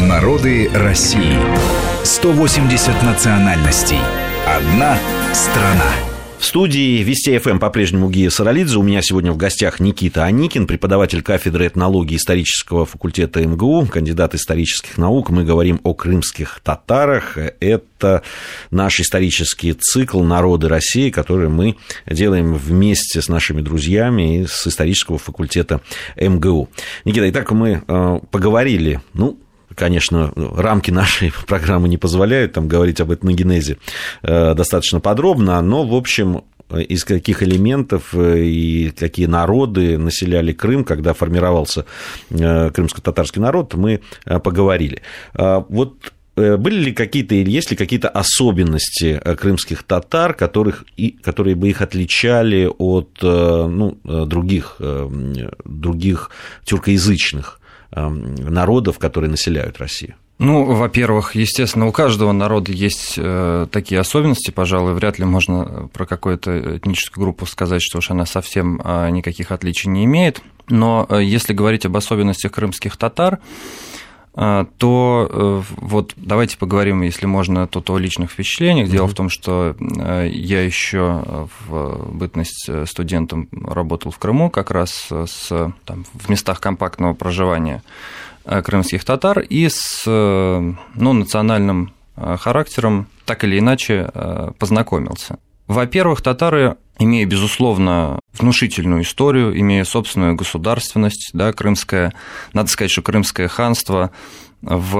Народы России. 180 национальностей. Одна страна. В студии Вести ФМ по-прежнему Гия Саралидзе. У меня сегодня в гостях Никита Аникин, преподаватель кафедры этнологии исторического факультета МГУ, кандидат исторических наук. Мы говорим о крымских татарах. Это наш исторический цикл «Народы России», который мы делаем вместе с нашими друзьями из исторического факультета МГУ. Никита, итак, мы э, поговорили, ну, конечно, рамки нашей программы не позволяют там говорить об этногенезе э, достаточно подробно, но, в общем, из каких элементов э, и какие народы населяли Крым, когда формировался э, крымско-татарский народ, мы поговорили. А вот были ли какие-то или есть ли какие-то особенности крымских татар, которых, и, которые бы их отличали от ну, других, других тюркоязычных народов, которые населяют Россию? Ну, во-первых, естественно, у каждого народа есть э, такие особенности, пожалуй, вряд ли можно про какую-то этническую группу сказать, что уж она совсем э, никаких отличий не имеет. Но э, если говорить об особенностях крымских татар, то э, вот давайте поговорим, если можно, тут о личных впечатлениях. Дело mm-hmm. в том, что э, я еще в бытность студентом работал в Крыму как раз с, там, в местах компактного проживания э, крымских татар и с ну, национальным характером так или иначе познакомился. Во-первых, татары, имея, безусловно, внушительную историю, имея собственную государственность, да, крымское, надо сказать, что крымское ханство в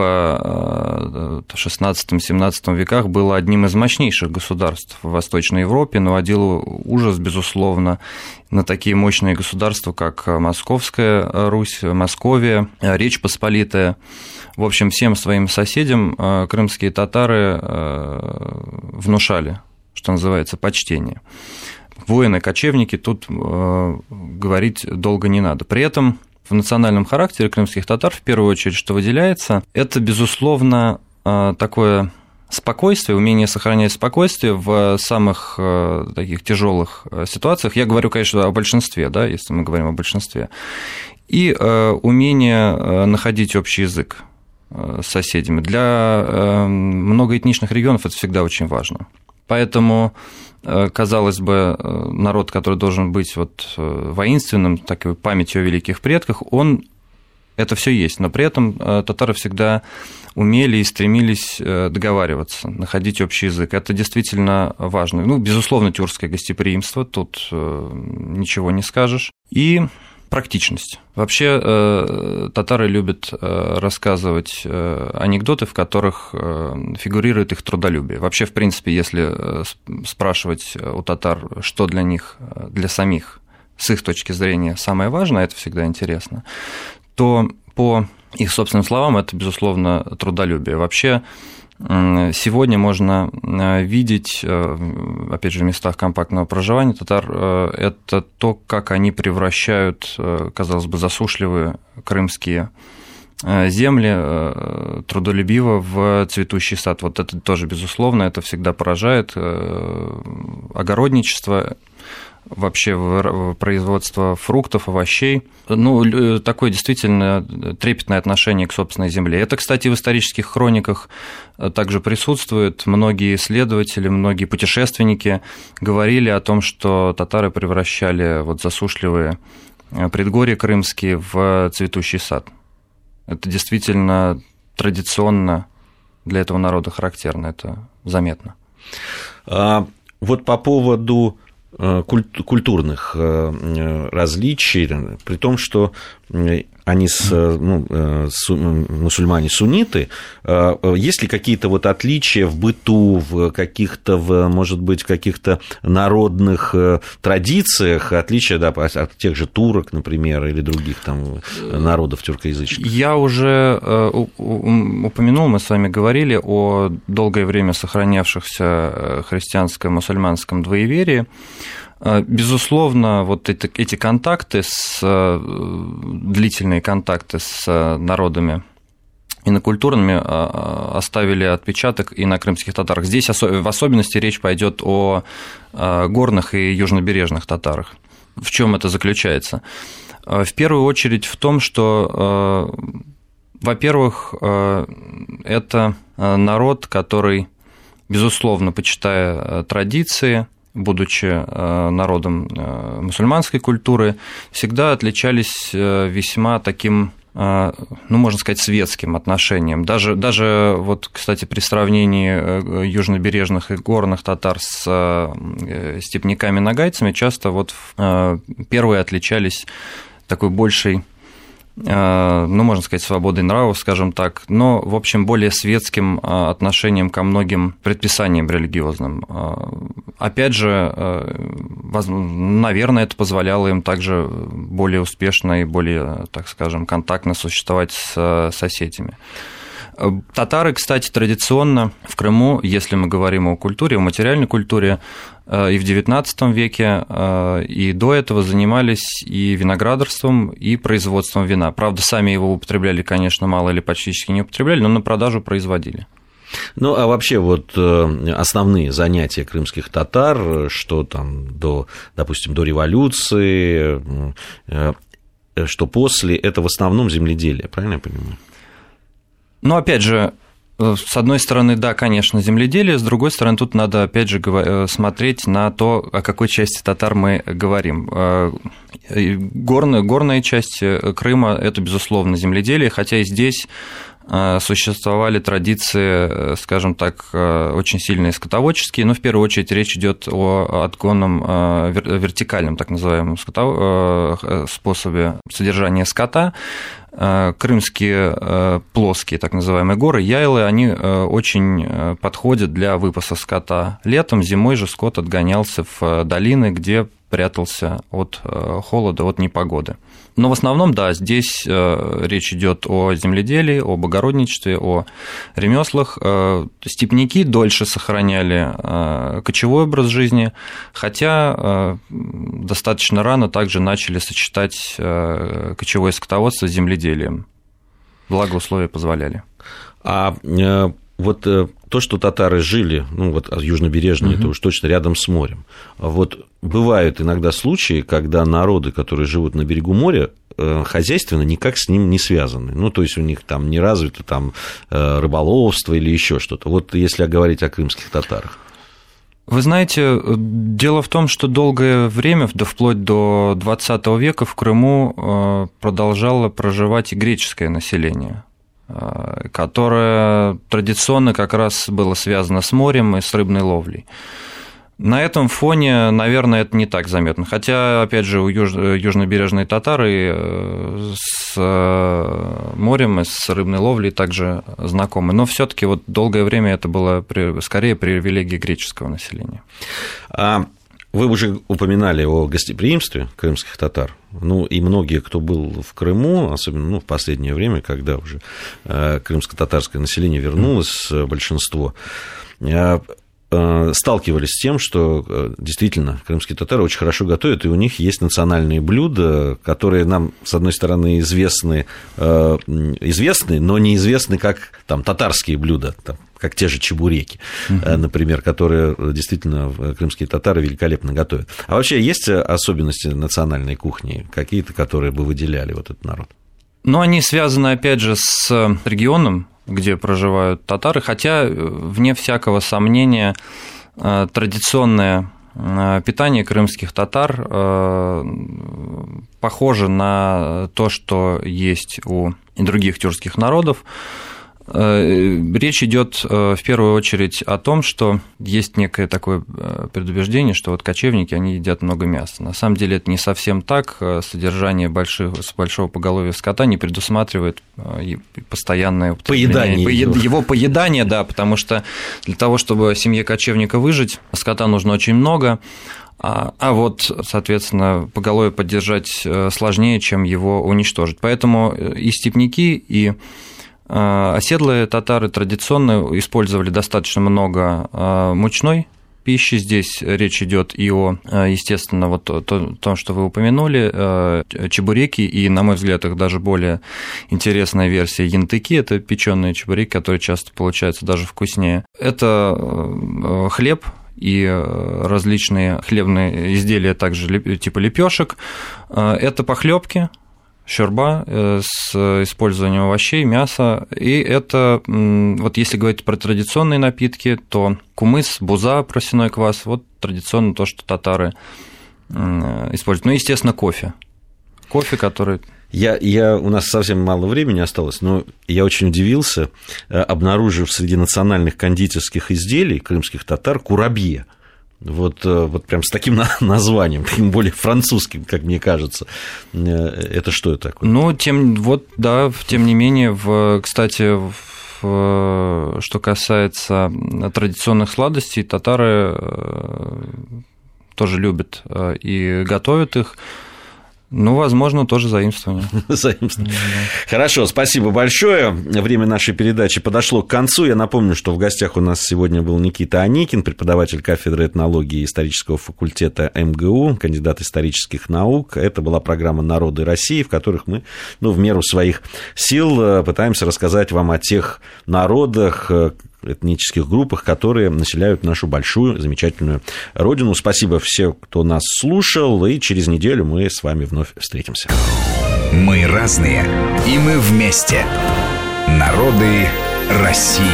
XVI-XVII э, веках было одним из мощнейших государств в Восточной Европе, наводило ужас, безусловно, на такие мощные государства, как Московская Русь, Московия, Речь Посполитая. В общем, всем своим соседям э, крымские татары э, внушали что называется, почтение. Воины-кочевники тут э, говорить долго не надо. При этом в национальном характере крымских татар, в первую очередь, что выделяется, это, безусловно, э, такое спокойствие, умение сохранять спокойствие в самых э, таких тяжелых ситуациях. Я говорю, конечно, о большинстве, да, если мы говорим о большинстве. И умение находить общий язык с соседями. Для многоэтничных регионов это всегда очень важно. Поэтому, э, казалось бы, э, народ, который должен быть вот э, воинственным, такой памятью о великих предках, он это все есть, но при этом татары всегда умели и стремились договариваться, находить общий язык. Это действительно важно. Ну, безусловно, тюркское гостеприимство, тут ничего не скажешь. И практичность. Вообще э, татары любят э, рассказывать э, анекдоты, в которых фигурирует их трудолюбие. Вообще, в принципе, если спрашивать у татар, что для них, для самих, с их точки зрения, самое важное, это всегда интересно, то по их собственным словам это, безусловно, трудолюбие. Вообще Сегодня можно э, видеть, э, опять же, в местах компактного проживания татар, э, это то, как они превращают, казалось бы, засушливые крымские земли трудолюбиво в цветущий сад. Вот это тоже, безусловно, это всегда поражает. Огородничество вообще производство фруктов, овощей. Ну, такое действительно трепетное отношение к собственной земле. Это, кстати, в исторических хрониках э, также присутствует. Многие исследователи, многие путешественники говорили о том, что татары превращали вот засушливые э, предгорья крымские в цветущий сад. Это действительно традиционно для этого народа характерно, это заметно. А, вот по поводу Э, культурных э, различий, при том, что они с, ну, э, су, мусульмане сунниты, есть ли какие-то вот отличия в быту, в каких-то, в, может быть, каких-то народных традициях, отличия да, от тех же турок, например, или других там народов тюркоязычных? Я уже упомянул, мы с вами говорили о долгое время сохранявшихся христианско-мусульманском двоеверии. А, безусловно, вот эти, эти контакты, с, э, длительные контакты с э, народами инокультурными а, оставили отпечаток и на крымских татарах. Здесь в особенности речь пойдет о горных и южнобережных татарах. В чем это заключается? В первую очередь в том, что Во-первых, это народ, который, безусловно, почитая традиции, будучи народом мусульманской культуры, всегда отличались весьма таким ну, можно сказать, светским отношением. Даже, даже вот, кстати, при сравнении южнобережных и горных татар с степняками-нагайцами, часто вот первые отличались такой большей Э, ну, можно сказать, свободой нравов, скажем так, но, в общем, более светским э, отношением ко многим предписаниям религиозным. Э, опять же, наверное, это позволяло им также более успешно и более, так скажем, контактно существовать с соседями. Татары, кстати, традиционно в Крыму, если мы говорим о культуре, о материальной культуре, э, и в XIX веке, э, и до этого занимались и виноградарством, и производством вина. Правда, сами его употребляли, конечно, мало или почти не употребляли, но на продажу производили. Ну, а вообще вот э, основные занятия крымских татар, что там до, допустим, до революции, что после, это в основном земледелие, правильно я понимаю? Но опять же, э, с одной стороны, да, конечно, земледелие, с другой стороны, тут надо, опять же, э, смотреть на то, о какой части татар мы говорим. Э, горная, горная часть Крыма – это, безусловно, земледелие, хотя и здесь существовали традиции, скажем так, очень сильные скотоводческие, но в первую очередь речь идет о отгонном вертикальном, так называемом способе содержания скота, Э, крымские э, плоские, так называемые горы, яйлы, они э, очень подходят для выпаса скота. Летом, зимой же скот отгонялся в долины, где прятался от холода, от непогоды. Но в основном, да, здесь э, речь идет о земледелии, о богородничестве, о ремеслах. Э, степняки дольше сохраняли э, кочевой образ жизни, хотя достаточно рано также начали сочетать кочевое скотоводство с земледелием. Благо условия позволяли. А вот то, что татары жили, ну вот южнобережные, угу. это уж точно рядом с морем. Вот бывают иногда случаи, когда народы, которые живут на берегу моря, э, хозяйственно никак с ним не связаны. Ну, то есть у них там не развито там э, рыболовство или еще что-то. Вот если говорить о крымских татарах. Вы знаете, дело в том, что долгое время, да вплоть до 20 века, в Крыму э, продолжало проживать и греческое население. Э, которое традиционно как раз было связано с морем и с рыбной ловлей. На этом фоне, наверное, это не так заметно. Хотя, опять же, у юж... южнобережные татары э, с э, морем и с рыбной ловлей также знакомы. Но все таки вот долгое время это было скорее привилегия греческого населения. Вы уже упоминали о гостеприимстве крымских татар. Ну, и многие, кто был в Крыму, особенно ну, в последнее время, когда уже э, крымско-татарское население вернулось, э, большинство, э, сталкивались с тем, что действительно крымские татары очень хорошо готовят, и у них есть национальные блюда, которые нам, с одной стороны, известны, известны но неизвестны как там, татарские блюда, там, как те же чебуреки, угу. например, которые действительно крымские татары великолепно готовят. А вообще есть особенности национальной кухни, какие-то, которые бы выделяли вот этот народ? Ну, они связаны, опять же, с регионом, где проживают татары, хотя, э, вне всякого сомнения, э, традиционное питание крымских татар похоже на то, что есть у других тюркских народов. Э, речь идет э, в первую очередь о том, что есть некое такое э, предубеждение, что вот кочевники, они едят много мяса. На самом деле это не совсем так. Содержание больших, с большого поголовья скота не предусматривает постоянное поедание его. его поедание, да, потому что для того, чтобы семье кочевника выжить, скота нужно очень много, а, а вот, соответственно, поголовье поддержать сложнее, чем его уничтожить. Поэтому и степняки, и оседлые татары традиционно использовали достаточно много а, мучной пищи. Здесь речь идет и о, а, естественно, вот о том, что вы упомянули, чебуреки, и, на мой взгляд, их даже более интересная версия янтыки, это печеные чебуреки, которые часто получаются даже вкуснее. Это хлеб, и различные хлебные изделия, также типа лепешек. Это похлебки, щурба с использованием овощей, мяса. И это, вот если говорить про традиционные напитки, то кумыс, буза, просяной квас, вот традиционно то, что татары используют. Ну, естественно, кофе. Кофе, который я, я, у нас совсем мало времени осталось, но я очень удивился, э, обнаружив среди национальных кондитерских изделий крымских татар курабье. Вот, э, вот прям с таким названием, тем более французским, как мне кажется. Э, это что это такое? Ну, тем, вот, да, тем не менее, в, кстати, в, что касается традиционных сладостей, татары тоже любят и готовят их. Ну, возможно, тоже заимствование. заимствование. Хорошо, спасибо большое. Время нашей передачи подошло к концу. Я напомню, что в гостях у нас сегодня был Никита Аникин, преподаватель кафедры этнологии исторического факультета МГУ, кандидат исторических наук. Это была программа «Народы России», в которых мы, ну, в меру своих сил э, пытаемся рассказать вам о тех народах, э, этнических группах, которые населяют нашу большую, замечательную родину. Спасибо всем, кто нас слушал, и через неделю мы с вами вновь встретимся. Мы разные, и мы вместе. Народы России.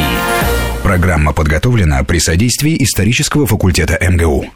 Программа подготовлена при содействии исторического факультета МГУ.